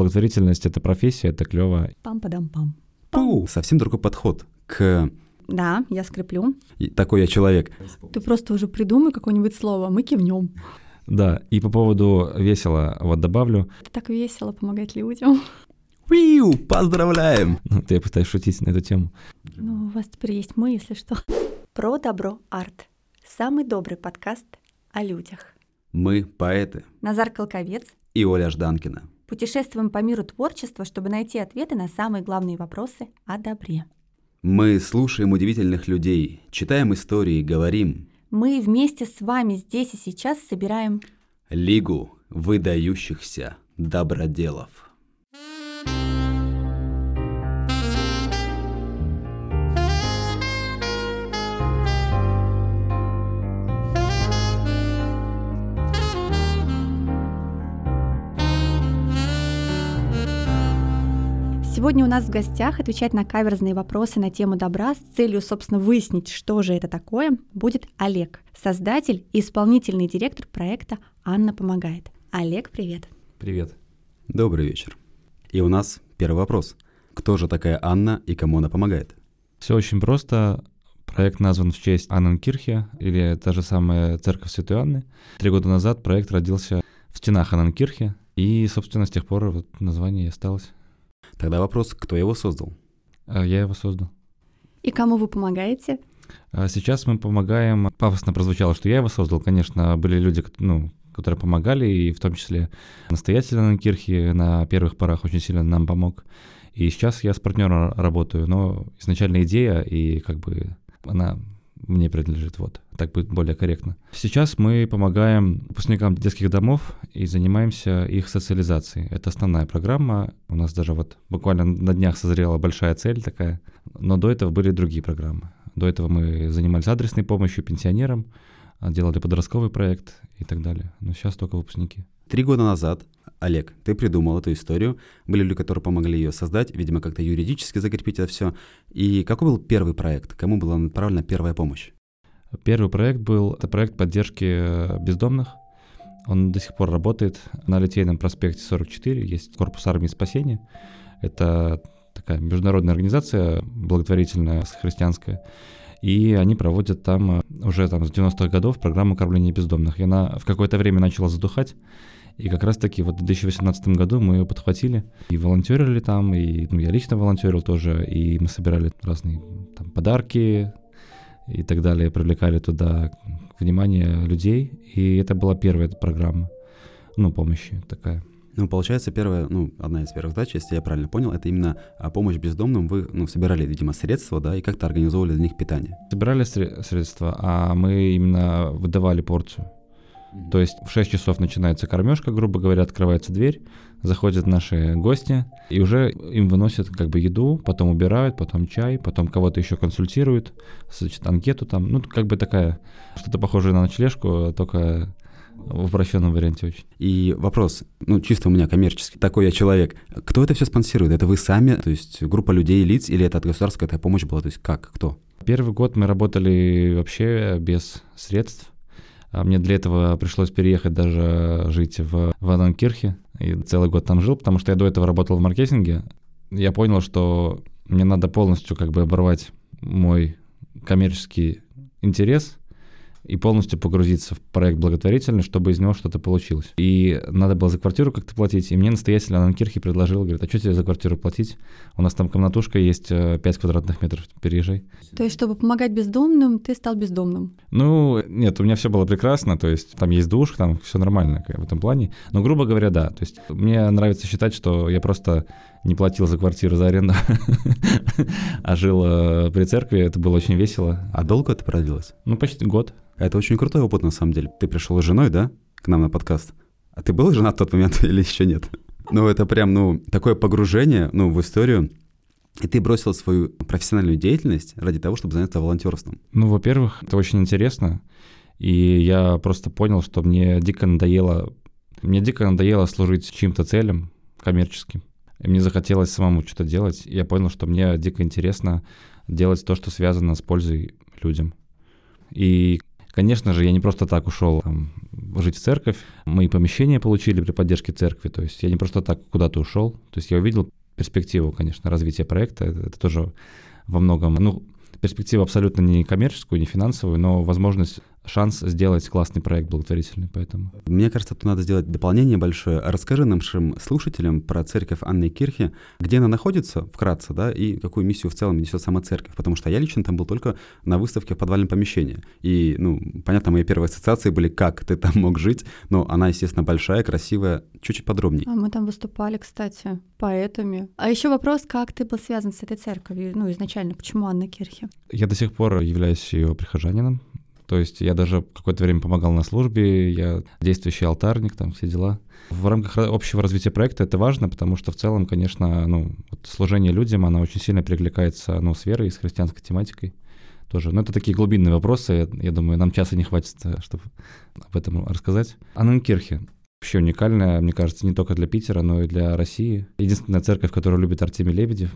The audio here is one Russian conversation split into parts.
Благотворительность — это профессия, это клево. Пам-падам-пам. Пу, совсем другой подход к Да, я скреплю. и такой я человек. Ты просто уже придумай какое-нибудь слово, мы кивнем. Да, и по поводу весело вот добавлю. Это так весело помогать людям. Уиу, поздравляем! Ну, ты я пытаюсь шутить на эту тему. Ну, у вас теперь есть мы, если что. Про добро арт. Самый добрый подкаст о людях. Мы поэты Назар Колковец. и Оля Жданкина. Путешествуем по миру творчества, чтобы найти ответы на самые главные вопросы о добре. Мы слушаем удивительных людей, читаем истории, говорим Мы вместе с вами здесь и сейчас собираем Лигу выдающихся доброделов. Сегодня у нас в гостях отвечать на каверзные вопросы на тему добра с целью, собственно, выяснить, что же это такое, будет Олег, создатель и исполнительный директор проекта «Анна помогает». Олег, привет. Привет. Добрый вечер. И у нас первый вопрос. Кто же такая Анна и кому она помогает? Все очень просто. Проект назван в честь Анненкирхе, или та же самая Церковь Святой Анны. Три года назад проект родился в стенах Анненкирхе, и, собственно, с тех пор вот название и осталось. Тогда вопрос, кто его создал? А Я его создал. И кому вы помогаете? А Сейчас мы помогаем, пафосно прозвучало, что я его создал, конечно, были люди, ну, которые помогали, и в том числе настоятель Анненкирхи на первых порах очень сильно нам помог. И сейчас я с партнером работаю, но изначально идея, и как бы она мне принадлежит, вот, так будет более корректно. Сейчас мы помогаем выпускникам детских домов и занимаемся их социализацией. Это основная программа. У нас даже вот буквально на днях созрела большая цель такая. Но до этого были другие программы. До этого мы занимались адресной помощью пенсионерам, а, делали подростковый проект и так далее. Но сейчас только выпускники. Три года назад, Олег, ты придумал эту историю. Были люди, которые помогли ее создать, видимо, как-то юридически закрепить это все. И какой был первый проект? Кому была направлена первая помощь? Первый проект был это проект поддержки э, бездомных. Он до сих пор работает на Литейном проспекте 44. Есть корпус армии спасения. Это такая международная организация благотворительная, христианская. И они проводят там э, уже там с 90-х годов программу кормления бездомных. И она в какое-то время начала задухать. И как раз-таки вот в 2018 году мы ее подхватили и волонтерили там, и ну, я лично волонтерил тоже, и мы собирали разные там, подарки и так далее, привлекали туда внимание людей, и это была первая программа, ну, помощи такая. Ну, получается, первая, ну, одна из первых задач, если я правильно понял, это именно а, помощь бездомным. Вы, ну, собирали, видимо, средства, да, и как-то организовывали для них питание. Собирали сре- средства, а мы именно выдавали порцию. То есть в 6 часов начинается кормежка, грубо говоря, открывается дверь, заходят наши гости, и уже им выносят как бы еду, потом убирают, потом чай, потом кого-то еще консультируют, значит, анкету там, ну, как бы такая, что-то похожее на ночлежку, только в упрощенном варианте очень. И вопрос, ну, чисто у меня коммерческий, такой я человек. Кто это все спонсирует? Это вы сами, то есть группа людей, лиц, или это от государства какая-то помощь была? То есть как, кто? Первый год мы работали вообще без средств. А Мне для этого пришлось переехать даже жить в, в Анненкирхе. И целый год там жил, потому что я до этого работал в маркетинге. Я понял, что мне надо полностью как бы оборвать мой коммерческий интерес и полностью погрузиться в проект благотворительный, чтобы из него что-то получилось. И надо было за квартиру как-то платить. И мне настоятель Анненкирхи предложил, говорит, а что тебе за квартиру платить? У нас там комнатушка есть, э, 5 квадратных метров, переезжай. То есть, чтобы помогать бездомным, ты стал бездомным. Ну, нет, у меня все было прекрасно, то есть там есть душ, там все нормально в этом плане. Но, грубо говоря, да. То есть мне нравится считать, что я просто не платил за квартиру, за аренду, а жил э, при церкви, это было очень весело. А долго это продлилось? Ну, почти год. Это очень крутой опыт, на самом деле. Ты пришел с женой, да, к нам на подкаст? А ты был женат в тот момент или еще нет? Ну, это прям, ну, такое погружение, ну, в историю. И ты бросил свою профессиональную деятельность ради того, чтобы заняться волонтерством. Ну, во-первых, это очень интересно, и я просто понял, что мне дико надоело, мне дико надоело служить чьим-то целям коммерческим. И мне захотелось самому что-то делать. И я понял, что мне дико интересно делать то, что связано с пользой людям. И Конечно же, я не просто так ушел там, жить в церковь. Мы помещения получили при поддержке церкви. То есть я не просто так куда-то ушел. То есть я увидел перспективу, конечно, развития проекта. Это, это тоже во многом, ну, перспективу абсолютно не коммерческую, не финансовую, но возможность шанс сделать классный проект благотворительный, поэтому. Мне кажется, тут надо сделать дополнение большое. Расскажи нашим слушателям про церковь Анны Кирхи, где она находится, вкратце, да, и какую миссию в целом несет сама церковь, потому что я лично там был только на выставке в подвальном помещении. И, ну, понятно, мои первые ассоциации были, как ты там мог жить, но она, естественно, большая, красивая, чуть-чуть подробнее. А мы там выступали, кстати, поэтами. А еще вопрос, как ты был связан с этой церковью, ну, изначально, почему Анна Кирхи? Я до сих пор являюсь ее прихожанином, то есть я даже какое-то время помогал на службе, я действующий алтарник, там все дела. В рамках общего развития проекта это важно, потому что в целом, конечно, ну, вот служение людям, она очень сильно перекликается ну, с верой с христианской тематикой тоже. Но это такие глубинные вопросы, я, я думаю, нам часа не хватит, э, чтобы об этом рассказать. Анненкирхе. Вообще уникальная, мне кажется, не только для Питера, но и для России. Единственная церковь, которую любит Артемий Лебедев.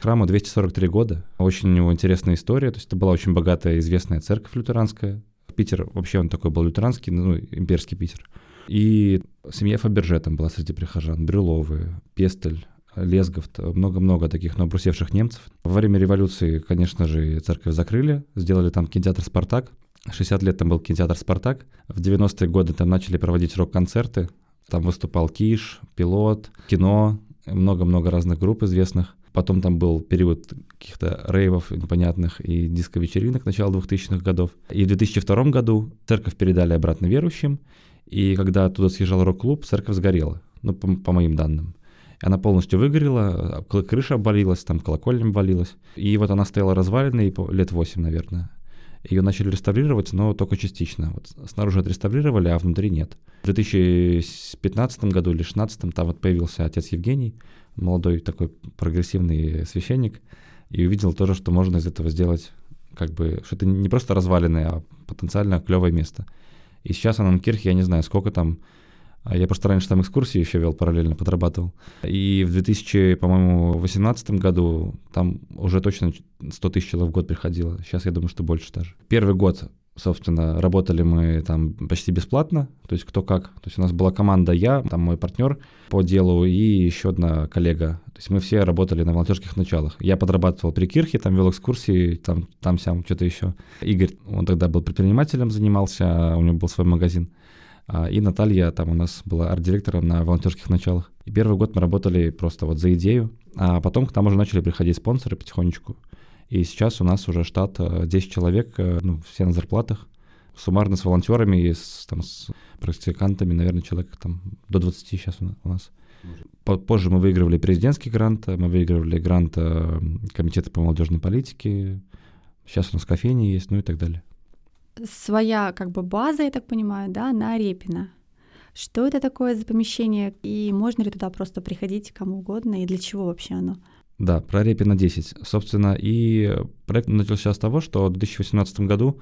Храму 243 года. Очень у него интересная история. То есть это была очень богатая, известная церковь лютеранская. Питер, вообще он такой был лютеранский, ну, имперский Питер. И семья Фаберже там была среди прихожан. Брюловы, Пестель, Лезгов, много-много таких обрусевших немцев. Во время революции, конечно же, церковь закрыли, сделали там кинотеатр «Спартак». 60 лет там был кинотеатр «Спартак». В 90-е годы там начали проводить рок-концерты. Там выступал Киш, Пилот, Кино, много-много разных групп известных. Потом там был период каких-то рейвов непонятных и диско-вечеринок начала 2000-х годов. И в 2002 году церковь передали обратно верующим, и когда туда съезжал рок-клуб, церковь сгорела, ну, по, по моим данным. Она полностью выгорела, крыша обвалилась, там колокольня обвалилась. И вот она стояла разваленной лет 8, наверное. Ее начали реставрировать, но только частично. Вот снаружи отреставрировали, а внутри нет. В 2015 году или 2016 там вот появился отец Евгений, молодой такой прогрессивный священник, и увидел тоже, что можно из этого сделать как бы, что это не просто развалины, а потенциально клевое место. И сейчас Ананкирхе, я не знаю, сколько там, я просто раньше там экскурсии еще вел, параллельно подрабатывал. И в 2000, по-моему, 2018 году там уже точно 100 тысяч человек в год приходило. Сейчас я думаю, что больше даже. Первый год собственно, работали мы там почти бесплатно, то есть кто как. То есть у нас была команда я, там мой партнер по делу и еще одна коллега. То есть мы все работали на волонтерских началах. Я подрабатывал при Кирхе, там вел экскурсии, там, там сям, что-то еще. Игорь, он тогда был предпринимателем, занимался, у него был свой магазин. А, и Наталья там у нас была арт-директором на волонтерских началах. И первый год мы работали просто вот за идею, а потом к нам уже начали приходить спонсоры потихонечку. И сейчас у нас уже штат 10 э, человек, э, ну, все на зарплатах. Суммарно с волонтерами и с, там, с практикантами, наверное, человек там до 20 сейчас у нас. Позже мы выигрывали президентский грант, мы выигрывали грант э, Комитета по молодежной политике, сейчас у нас кофейня есть, ну и так далее. Своя как бы база, я так понимаю, да, на Репина. Что это такое за помещение, и можно ли туда просто приходить кому угодно, и для чего вообще оно? Да, про Репина 10. Собственно, и проект начался с того, что в 2018 году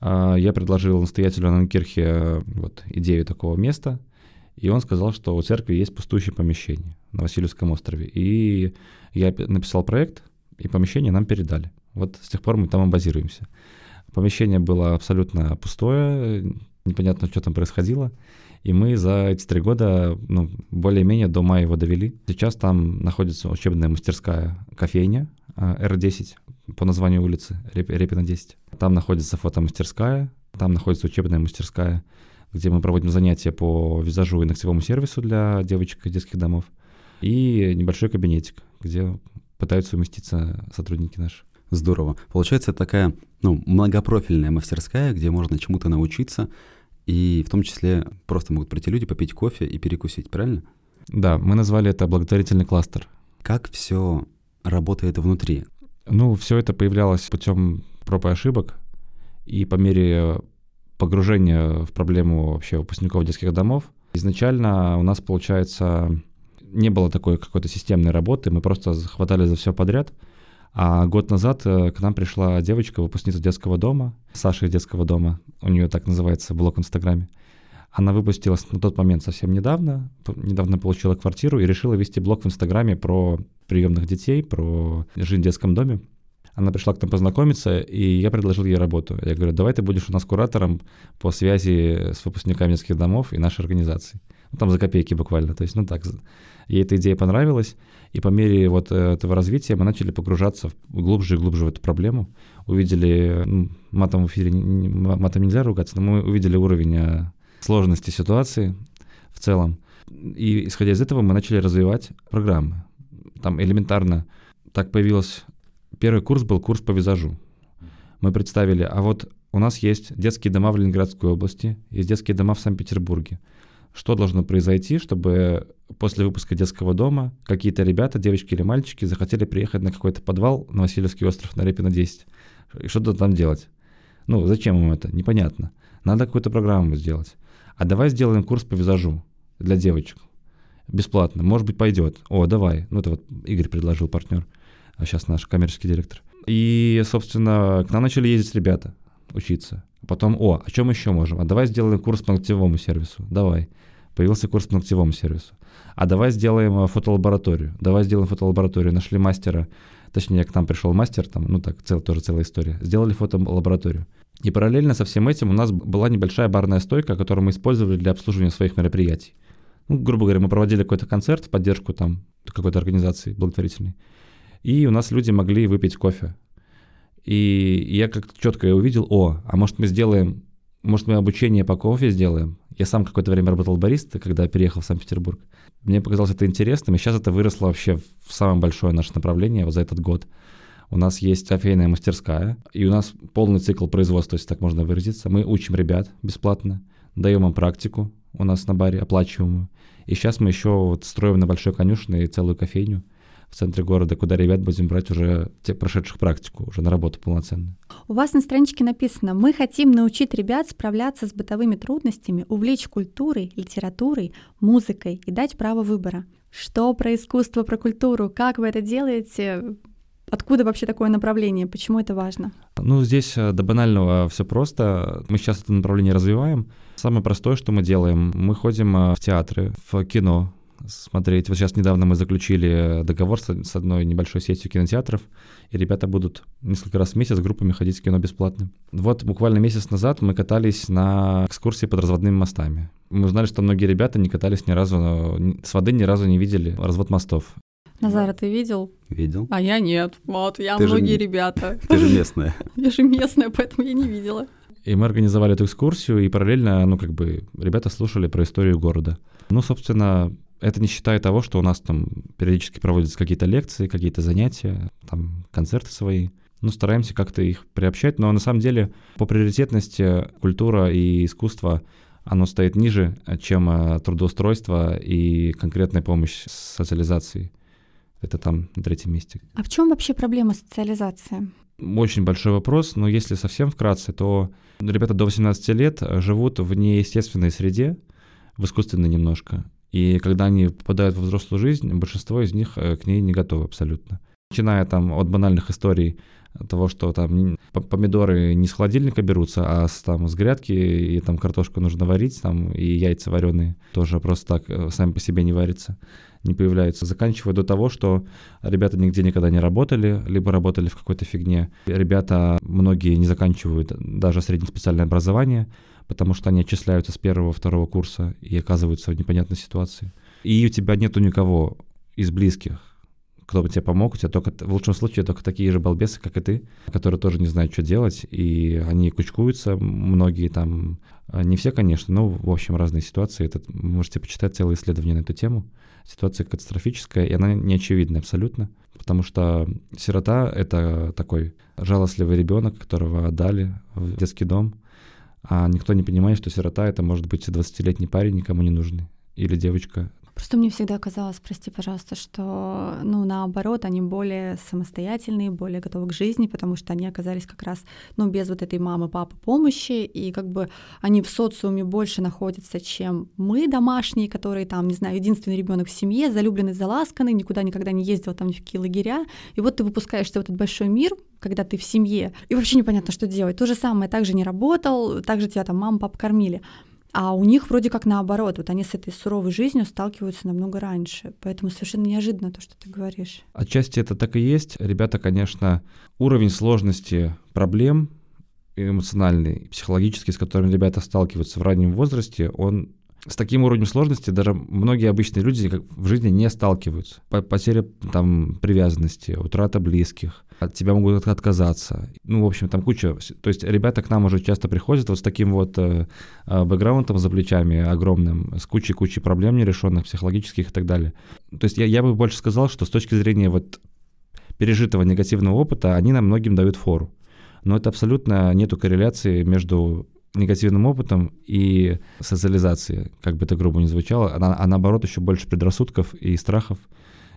э, я предложил настоятелю Ананкирхе э, вот, идею такого места, и он сказал, что у церкви есть пустующее помещение на Васильевском острове. И я написал проект, и помещение нам передали. Вот с тех пор мы там базируемся. Помещение было абсолютно пустое, непонятно, что там происходило. И мы за эти три года, ну, более-менее до мая его довели. Сейчас там находится учебная мастерская кофейня R10 а, по названию улицы Репина 10. Там находится фотомастерская, там находится учебная мастерская, где мы проводим занятия по визажу и ногтевому сервису для девочек из детских домов. И небольшой кабинетик, где пытаются уместиться сотрудники наши. Здорово. Получается такая ну, многопрофильная мастерская, где можно чему-то научиться, и в том числе просто могут прийти люди, попить кофе и перекусить, правильно? Да, мы назвали это благотворительный кластер. Как все работает внутри? Ну, все это появлялось путем проб и ошибок, и по мере погружения в проблему вообще выпускников детских домов, изначально у нас, получается, не было такой какой-то системной работы, мы просто хватали за все подряд — а год назад э, к нам пришла девочка, выпускница детского дома, Саша из детского дома, у нее так называется блог в Инстаграме. Она выпустилась на тот момент совсем недавно, недавно получила квартиру и решила вести блог в Инстаграме про приемных детей, про жизнь в детском доме. Она пришла к нам познакомиться, и я предложил ей работу. Я говорю, давай ты будешь у нас куратором по связи с выпускниками детских домов и нашей организации. Ну, там за копейки буквально. То есть, ну так, ей эта идея понравилась, и по мере вот этого развития мы начали погружаться глубже и глубже в эту проблему. Увидели, ну, матом в эфире, матом нельзя ругаться, но мы увидели уровень э, сложности ситуации в целом. И исходя из этого мы начали развивать программы. Там элементарно так появилось... Первый курс был курс по визажу. Мы представили, а вот у нас есть детские дома в Ленинградской области, есть детские дома в Санкт-Петербурге. Что должно произойти, чтобы после выпуска детского дома какие-то ребята, девочки или мальчики, захотели приехать на какой-то подвал на Васильевский остров на Репина 10 и что-то там делать? Ну, зачем им это? Непонятно. Надо какую-то программу сделать. А давай сделаем курс по визажу для девочек. Бесплатно. Может быть, пойдет. О, давай. Ну, это вот Игорь предложил, партнер. А сейчас наш коммерческий директор. И, собственно, к нам начали ездить ребята учиться. Потом, о, о чем еще можем? А давай сделаем курс по ногтевому сервису. Давай. Появился курс по ногтевому сервису. А давай сделаем э, фотолабораторию. Давай сделаем фотолабораторию. Нашли мастера. Точнее, к нам пришел мастер, там, ну так, цел, тоже целая история. Сделали фотолабораторию. И параллельно со всем этим у нас была небольшая барная стойка, которую мы использовали для обслуживания своих мероприятий. Ну, грубо говоря, мы проводили какой-то концерт в поддержку там какой-то организации благотворительной. И у нас люди могли выпить кофе. И я как-то четко увидел, о, а может мы сделаем, может мы обучение по кофе сделаем. Я сам какое-то время работал баристой, когда переехал в Санкт-Петербург. Мне показалось это интересным, и сейчас это выросло вообще в самое большое наше направление вот за этот год. У нас есть кофейная мастерская, и у нас полный цикл производства, если так можно выразиться. Мы учим ребят бесплатно, даем им практику у нас на баре, оплачиваемую. И сейчас мы еще вот строим на Большой конюшне целую кофейню в центре города, куда ребят будем брать уже те прошедших практику, уже на работу полноценную. У вас на страничке написано, мы хотим научить ребят справляться с бытовыми трудностями, увлечь культурой, литературой, музыкой и дать право выбора. Что про искусство, про культуру? Как вы это делаете? Откуда вообще такое направление? Почему это важно? Ну, здесь э, до банального все просто. Мы сейчас это направление развиваем. Самое простое, что мы делаем, мы ходим э, в театры, в кино, смотреть. Вот сейчас недавно мы заключили договор с, с одной небольшой сетью кинотеатров, и ребята будут несколько раз в месяц группами ходить в кино бесплатно. Вот буквально месяц назад мы катались на экскурсии под разводными мостами. Мы узнали, что многие ребята не катались ни разу, с воды ни разу не видели развод мостов. Назара, ты видел? Видел. А я нет. Вот, я ты многие же, ребята. Ты же местная. Я же местная, поэтому я не видела. И мы организовали эту экскурсию, и параллельно, ну, как бы, ребята слушали про историю города. Ну, собственно, это не считая того, что у нас там периодически проводятся какие-то лекции, какие-то занятия, там концерты свои. Ну, стараемся как-то их приобщать, но на самом деле по приоритетности культура и искусство оно стоит ниже, чем э, трудоустройство и конкретная помощь с социализацией. Это там на третьем месте. А в чем вообще проблема социализации? Очень большой вопрос, но если совсем вкратце, то ребята до 18 лет живут в неестественной среде, в искусственной немножко. И когда они попадают во взрослую жизнь, большинство из них э, к ней не готовы абсолютно. Начиная там от банальных историй того, что там помидоры не с холодильника берутся, а с, там, с грядки, и там картошку нужно варить, там, и яйца вареные тоже просто так э, сами по себе не варятся, не появляются. Заканчивая до того, что ребята нигде никогда не работали, либо работали в какой-то фигне. Ребята, многие не заканчивают даже среднее специальное образование, потому что они отчисляются с первого-второго курса и оказываются в непонятной ситуации. И у тебя нету никого из близких, кто бы тебе помог, у тебя только, в лучшем случае, только такие же балбесы, как и ты, которые тоже не знают, что делать, и они кучкуются, многие там, а, не все, конечно, но, в общем, разные ситуации. Это, можете почитать целые исследования на эту тему. Ситуация катастрофическая, и она не очевидна абсолютно, потому что сирота — это такой жалостливый ребенок, которого отдали в детский дом, а никто не понимает, что сирота — это может быть 20-летний парень, никому не нужный, или девочка. Просто мне всегда казалось, прости, пожалуйста, что, ну, наоборот, они более самостоятельные, более готовы к жизни, потому что они оказались как раз, ну, без вот этой мамы, папы помощи, и как бы они в социуме больше находятся, чем мы, домашние, которые там, не знаю, единственный ребенок в семье, залюбленный, заласканный, никуда никогда не ездил там ни в какие лагеря, и вот ты выпускаешься в этот большой мир, когда ты в семье, и вообще непонятно, что делать. То же самое, также не работал, также тебя там мама, папа кормили. А у них вроде как наоборот, вот они с этой суровой жизнью сталкиваются намного раньше, поэтому совершенно неожиданно то, что ты говоришь. Отчасти это так и есть. Ребята, конечно, уровень сложности проблем эмоциональный, психологический, с которым ребята сталкиваются в раннем возрасте, он с таким уровнем сложности даже многие обычные люди в жизни не сталкиваются. Потеря там привязанности, утрата близких, от тебя могут отказаться. Ну, в общем, там куча. То есть ребята к нам уже часто приходят вот с таким вот э, э бэкграундом за плечами огромным, с кучей-кучей проблем нерешенных, психологических и так далее. То есть я, я бы больше сказал, что с точки зрения вот пережитого негативного опыта, они нам многим дают фору. Но это абсолютно нету корреляции между негативным опытом и социализацией, как бы это грубо не звучало, а, а наоборот еще больше предрассудков и страхов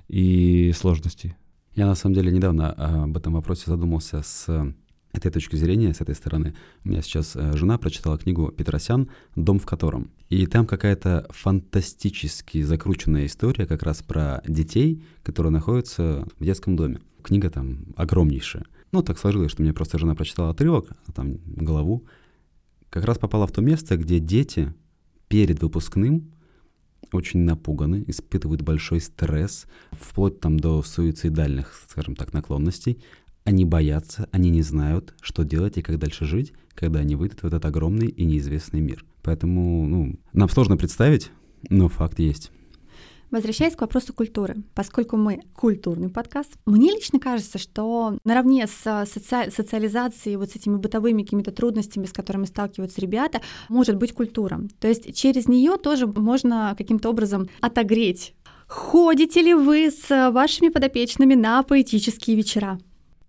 и сложностей. Я на самом деле недавно а, об этом вопросе задумался с этой точки зрения, с этой стороны. У меня сейчас э, жена прочитала книгу Петросян «Дом в котором». И там какая-то фантастически закрученная история как раз про детей, которые находятся в детском доме. Книга там огромнейшая. Ну, так сложилось, что мне просто жена прочитала отрывок, а там голову, как раз попала в то место, где дети перед выпускным очень напуганы, испытывают большой стресс, вплоть там до суицидальных, скажем так, наклонностей. Они боятся, они не знают, что делать и как дальше жить, когда они выйдут в этот огромный и неизвестный мир. Поэтому ну, нам сложно представить, но факт есть. Возвращаясь к вопросу культуры, поскольку мы культурный подкаст, мне лично кажется, что наравне с соци... социализацией, вот с этими бытовыми какими-то трудностями, с которыми сталкиваются ребята, может быть культура. То есть через нее тоже можно каким-то образом отогреть. Ходите ли вы с вашими подопечными на поэтические вечера?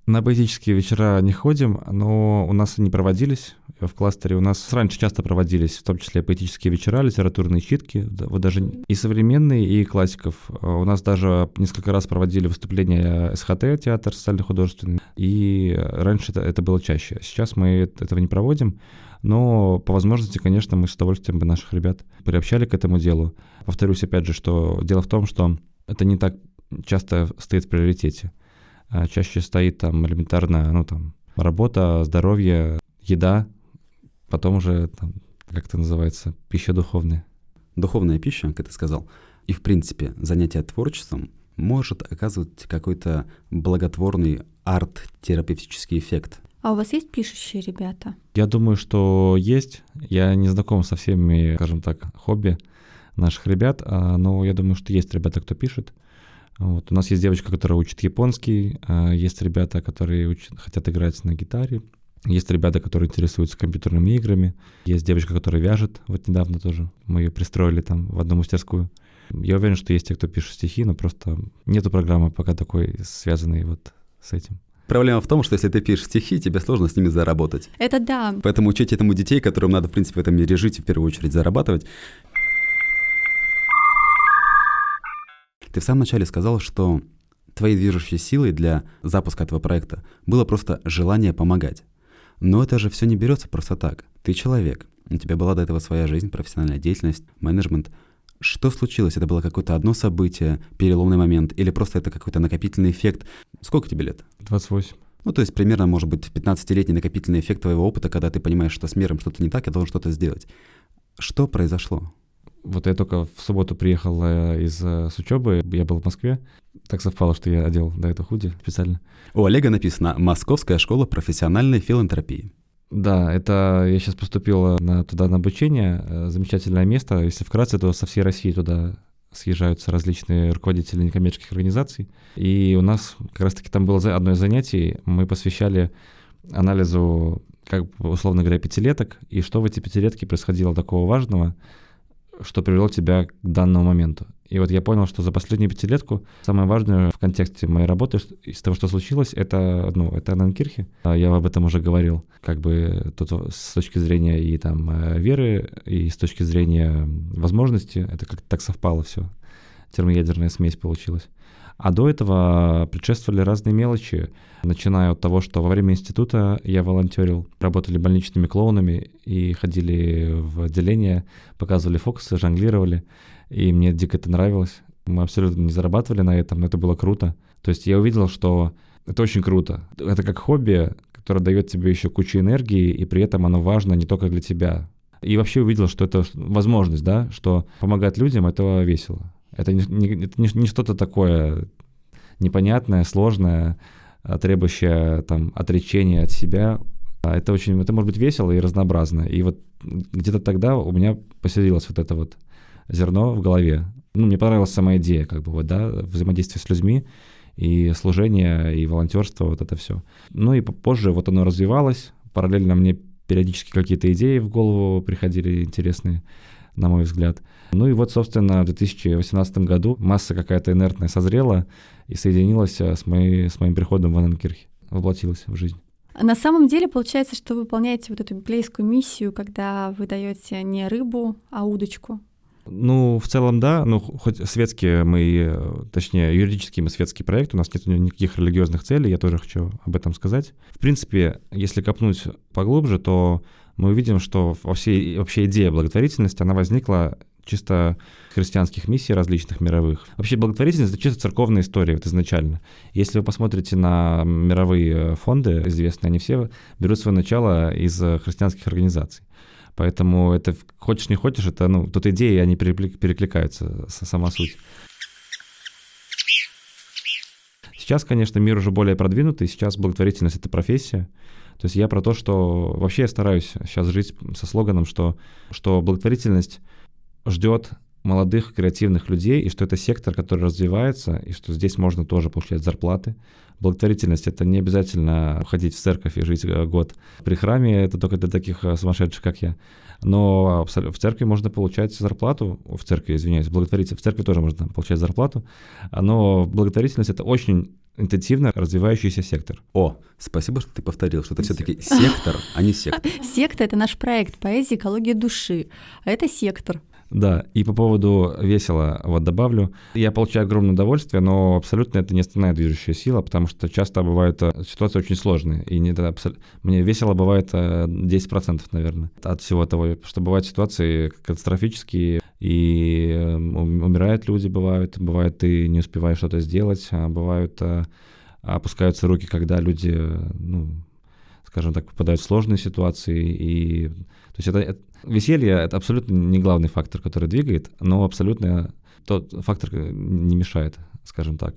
На поэтические вечера не ходим, но у нас они проводились в кластере. У нас раньше часто проводились, в том числе поэтические вечера, литературные читки, вот даже и современные, и классиков. У нас даже несколько раз проводили выступления СХТ, театр социально-художественный, и раньше это, это было чаще. Сейчас мы этого не проводим, но по возможности, конечно, мы с удовольствием бы наших ребят приобщали к этому делу. Повторюсь опять же, что дело в том, что это не так часто стоит в приоритете. А чаще стоит там элементарно, ну там, работа, здоровье, еда, потом уже, там, как это называется, пища духовная. Духовная пища, как ты сказал. И, в принципе, занятие творчеством может оказывать какой-то благотворный арт-терапевтический эффект. А у вас есть пишущие ребята? Я думаю, что есть. Я не знаком со всеми, скажем так, хобби наших ребят, а, но я думаю, что есть ребята, кто пишет. Вот. У нас есть девочка, которая учит японский, а, есть ребята, которые учат, хотят играть на гитаре, есть ребята, которые интересуются компьютерными играми, есть девочка, которая вяжет, вот недавно тоже, мы ее пристроили там в одну мастерскую. Я уверен, что есть те, кто пишет стихи, но просто нету программы пока такой, связанной вот с этим. Проблема в том, что если ты пишешь стихи, тебе сложно с ними заработать. Это да. Поэтому учить этому детей, которым надо, в принципе, в этом мире жить и в первую очередь зарабатывать, Ты в самом начале сказал, что твоей движущей силой для запуска этого проекта было просто желание помогать. Но это же все не берется просто так. Ты человек, у тебя была до этого своя жизнь, профессиональная деятельность, менеджмент. Что случилось? Это было какое-то одно событие, переломный момент, или просто это какой-то накопительный эффект? Сколько тебе лет? 28. Ну, то есть примерно, может быть, 15-летний накопительный эффект твоего опыта, когда ты понимаешь, что с миром что-то не так, я должен что-то сделать. Что произошло? Вот я только в субботу приехал э, из э, с учебы, я был в Москве. Так совпало, что я одел до этого худи специально. У Олега написано «Московская школа профессиональной филантропии». Да, это я сейчас поступил э, на, туда на обучение. Замечательное место. Если вкратце, то со всей России туда съезжаются различные руководители некоммерческих организаций. И у нас как раз-таки там было одно из занятий. Мы посвящали анализу, как условно говоря, пятилеток, и что в эти пятилетки происходило такого важного, что привело тебя к данному моменту. И вот я понял, что за последнюю пятилетку самое важное в контексте моей работы из того, что случилось, это, ну, это Ананкирхи. А я об этом уже говорил. Как бы тут с точки зрения и там э, веры, и с точки зрения возможности, это как-то так совпало все. Термоядерная смесь получилась. А до этого предшествовали разные мелочи, начиная от того, что во время института я волонтерил, работали больничными клоунами и ходили в отделение, показывали фокусы, жонглировали, и мне дико это нравилось. Мы абсолютно не зарабатывали на этом, но это было круто. То есть я увидел, что это очень круто. Это как хобби, которое дает тебе еще кучу энергии, и при этом оно важно не только для тебя, И вообще увидел, что это возможность, да, что помогать людям — это весело. Это не, не, не, не что-то такое непонятное, сложное, а, требующее там отречения от себя. А это очень, это может быть весело и разнообразно. И вот где-то тогда у меня поселилось вот это вот зерно в голове. Ну, мне понравилась сама идея, как бы, вот, да, взаимодействие с людьми, и служение, и волонтерство, вот это все. Ну и позже вот оно развивалось, параллельно мне периодически какие-то идеи в голову приходили интересные, на мой взгляд. Ну и вот, собственно, в 2018 году масса какая-то инертная созрела и соединилась э, с, моей, с моим приходом в Анненкирхе, воплотилась в жизнь. На самом деле получается, что вы выполняете вот эту библейскую миссию, когда вы даете не рыбу, а удочку. Ну, в целом, да. Ну, хоть светские мы, точнее, юридический мы светский проект, у нас нет никаких религиозных целей, я тоже хочу об этом сказать. В принципе, если копнуть поглубже, то мы увидим, что во всей, вообще идея благотворительности, она возникла чисто христианских миссий различных мировых. Вообще благотворительность — это чисто церковная история вот изначально. Если вы посмотрите на мировые фонды, известные, они все берут свое начало из христианских организаций. Поэтому это хочешь не хочешь, это ну тут идеи они перекликаются сама суть. Сейчас, конечно, мир уже более продвинутый, сейчас благотворительность это профессия. То есть я про то, что вообще я стараюсь сейчас жить со слоганом, что, что благотворительность ждет молодых креативных людей, и что это сектор, который развивается, и что здесь можно тоже получать зарплаты. Благотворительность — это не обязательно ходить в церковь и жить э, год. При храме это только для таких э, сумасшедших, как я. Но в церкви можно получать зарплату, в церкви, извиняюсь, благотворительность, в церкви тоже можно получать зарплату, но благотворительность — это очень интенсивно развивающийся сектор. О, спасибо, что ты повторил, что это все-таки сектор, а не сектор. Секта — это наш проект «Поэзия экология души», а это сектор. Да, и по поводу весело вот добавлю. Я получаю огромное удовольствие, но абсолютно это не основная движущая сила, потому что часто бывают э, ситуации очень сложные. И не, абсол... мне весело бывает 10%, э, наверное, от всего того, что бывают ситуации катастрофические, и э, умирают люди бывают, бывает ты не успеваешь что-то сделать, а бывают опускаются руки, когда люди, ну, скажем так, попадают в сложные ситуации, и то есть это, Веселье — это абсолютно не главный фактор, который двигает, но абсолютно тот фактор не мешает, скажем так.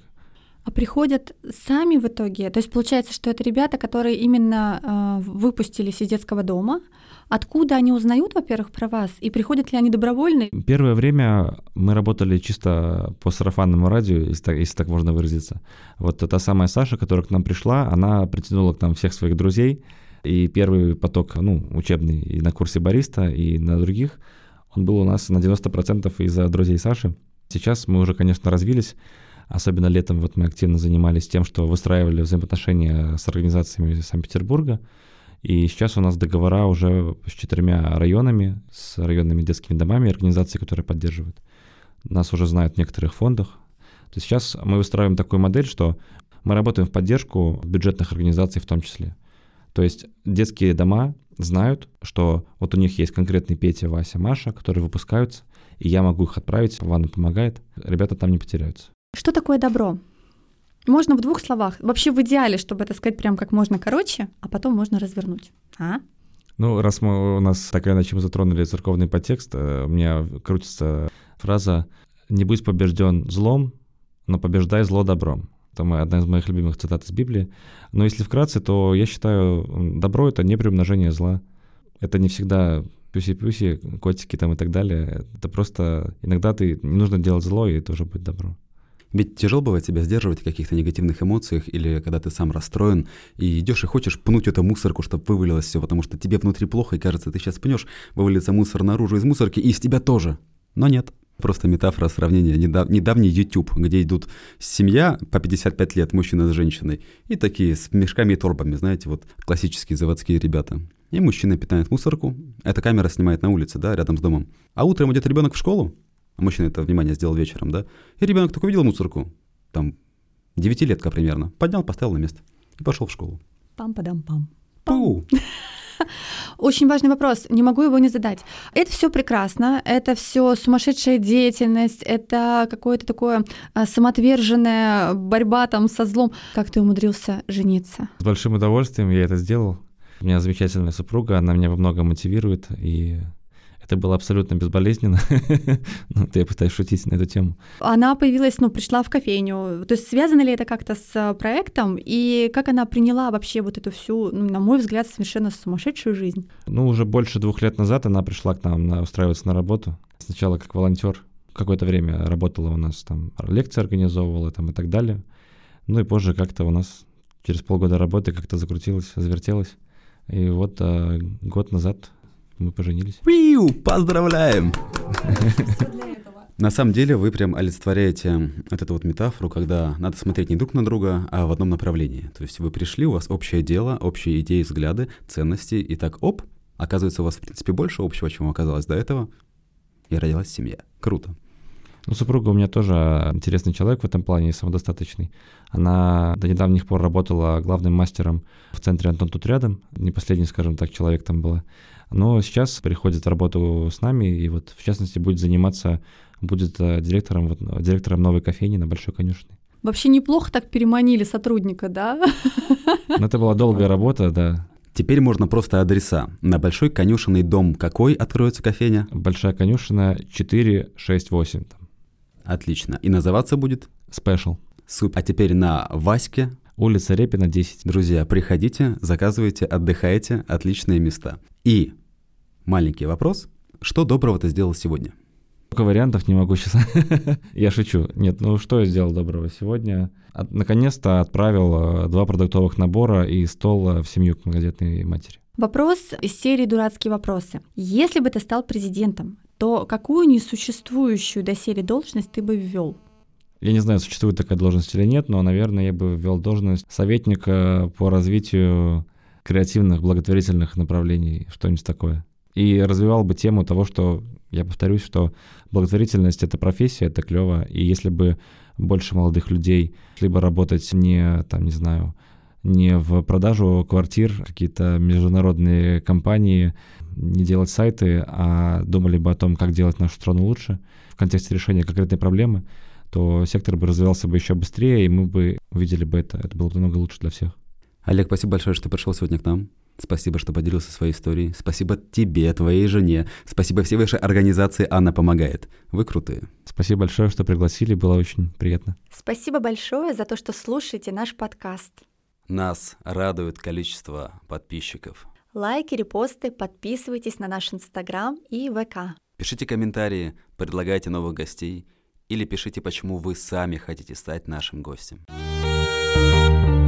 А приходят сами в итоге? То есть получается, что это ребята, которые именно э, выпустились из детского дома. Откуда они узнают, во-первых, про вас? И приходят ли они добровольно? Первое время мы работали чисто по сарафанному радио, если так, если так можно выразиться. Вот та самая Саша, которая к нам пришла, она притянула к нам всех своих друзей, и первый поток, ну, учебный и на курсе бариста, и на других, он был у нас на 90% из-за друзей Саши. Сейчас мы уже, конечно, развились, особенно летом вот мы активно занимались тем, что выстраивали взаимоотношения с организациями Санкт-Петербурга, и сейчас у нас договора уже с четырьмя районами, с районными детскими домами, организации, которые поддерживают. Нас уже знают в некоторых фондах. То есть сейчас мы выстраиваем такую модель, что мы работаем в поддержку бюджетных организаций в том числе. То есть детские дома знают, что вот у них есть конкретный Петя, Вася, Маша, которые выпускаются, и я могу их отправить, Ванна помогает, ребята там не потеряются. Что такое добро? Можно в двух словах. Вообще в идеале, чтобы это сказать прям как можно короче, а потом можно развернуть. А? Ну, раз мы, у нас так или иначе мы затронули церковный подтекст, э, у меня крутится фраза «Не будь побежден злом, но побеждай зло добром». Это одна из моих любимых цитат из Библии. Но если вкратце, то я считаю, добро — это не приумножение зла. Это не всегда пюси-пюси, котики там и так далее. Это просто иногда ты не нужно делать зло, и это уже будет добро. Ведь тяжело бывает себя сдерживать в каких-то негативных эмоциях или когда ты сам расстроен и идешь и хочешь пнуть эту мусорку, чтобы вывалилось все, потому что тебе внутри плохо, и кажется, ты сейчас пнешь, вывалится мусор наружу из мусорки, и из тебя тоже. Но нет. Просто метафора сравнения. Недав, недавний YouTube, где идут семья по 55 лет, мужчина с женщиной, и такие с мешками и торбами, знаете, вот классические заводские ребята. И мужчина питает мусорку. Эта камера снимает на улице, да, рядом с домом. А утром идет ребенок в школу, а мужчина это внимание сделал вечером, да, и ребенок только увидел мусорку, там, девятилетка примерно, поднял, поставил на место и пошел в школу. Пам-падам-пам. Пу! Очень важный вопрос, не могу его не задать. Это все прекрасно, это все сумасшедшая деятельность, это какое-то такое а, самоотверженная борьба там со злом. Как ты умудрился жениться? С большим удовольствием я это сделал. У меня замечательная супруга, она меня во многом мотивирует, и Это было абсолютно безболезненно. ну, я пытаюсь шутить на эту тему. Она появилась, ну, пришла в кофейню. То есть связано ли это как-то с э, проектом? И как она приняла вообще вот эту всю, ну, на мой взгляд, совершенно сумасшедшую жизнь? Ну, уже больше двух лет назад она пришла к нам на, устраиваться на работу. Сначала как волонтер. Какое-то время работала у нас там, лекции организовывала там и так далее. Ну и позже как-то у нас через полгода работы как-то закрутилось, завертелось. И вот а, год назад мы поженились. Виу, поздравляем! На самом деле вы прям олицетворяете вот эту вот метафору, когда надо смотреть не друг на друга, а в одном направлении. То есть вы пришли, у вас общее дело, общие идеи, взгляды, ценности, и так оп, оказывается, у вас, в принципе, больше общего, чем оказалось до этого, и родилась семья. Круто. Ну, супруга у меня тоже интересный человек в этом плане, самодостаточный. Она до недавних пор работала главным мастером в центре Антон тут рядом, не последний, скажем так, человек там была. Но сейчас приходит работу с нами, и вот, в частности, будет заниматься, будет э, директором, вот, директором новой кофейни на Большой конюшне. Вообще неплохо так переманили сотрудника, да? Ну, это была долгая работа, да. Теперь можно просто адреса. На Большой конюшенный дом какой откроется кофейня? Большая конюшина 468. Там. Отлично. И называться будет? Special. Супер. А теперь на Ваське. Улица Репина, 10. Друзья, приходите, заказывайте, отдыхайте. Отличные места. И маленький вопрос. Что доброго ты сделал сегодня? Только вариантов не могу сейчас. я шучу. Нет, ну что я сделал доброго сегодня? От, наконец-то отправил э, два продуктовых набора и стол э, в семью к многодетной матери. Вопрос из серии «Дурацкие вопросы». Если бы ты стал президентом, то какую несуществующую доселе должность ты бы ввел? Я не знаю, существует такая должность или нет, но, наверное, я бы ввел должность советника по развитию креативных, благотворительных направлений, что-нибудь такое. И развивал бы тему того, что, я повторюсь, что благотворительность — это профессия, это клево, и если бы больше молодых людей либо работать не, там, не знаю, не в продажу квартир, какие-то международные компании, не делать сайты, а думали бы о том, как делать нашу страну лучше в контексте решения конкретной проблемы, то сектор бы развивался бы еще быстрее, и мы бы увидели бы это. Это было бы намного лучше для всех. Олег, спасибо большое, что пришел сегодня к нам. Спасибо, что поделился своей историей. Спасибо тебе, твоей жене. Спасибо всей вашей организации «Анна помогает». Вы крутые. Спасибо большое, что пригласили. Было очень приятно. Спасибо большое за то, что слушаете наш подкаст. Нас радует количество подписчиков. Лайки, репосты, подписывайтесь на наш Инстаграм и ВК. Пишите комментарии, предлагайте новых гостей или пишите, почему вы сами хотите стать нашим гостем. thank you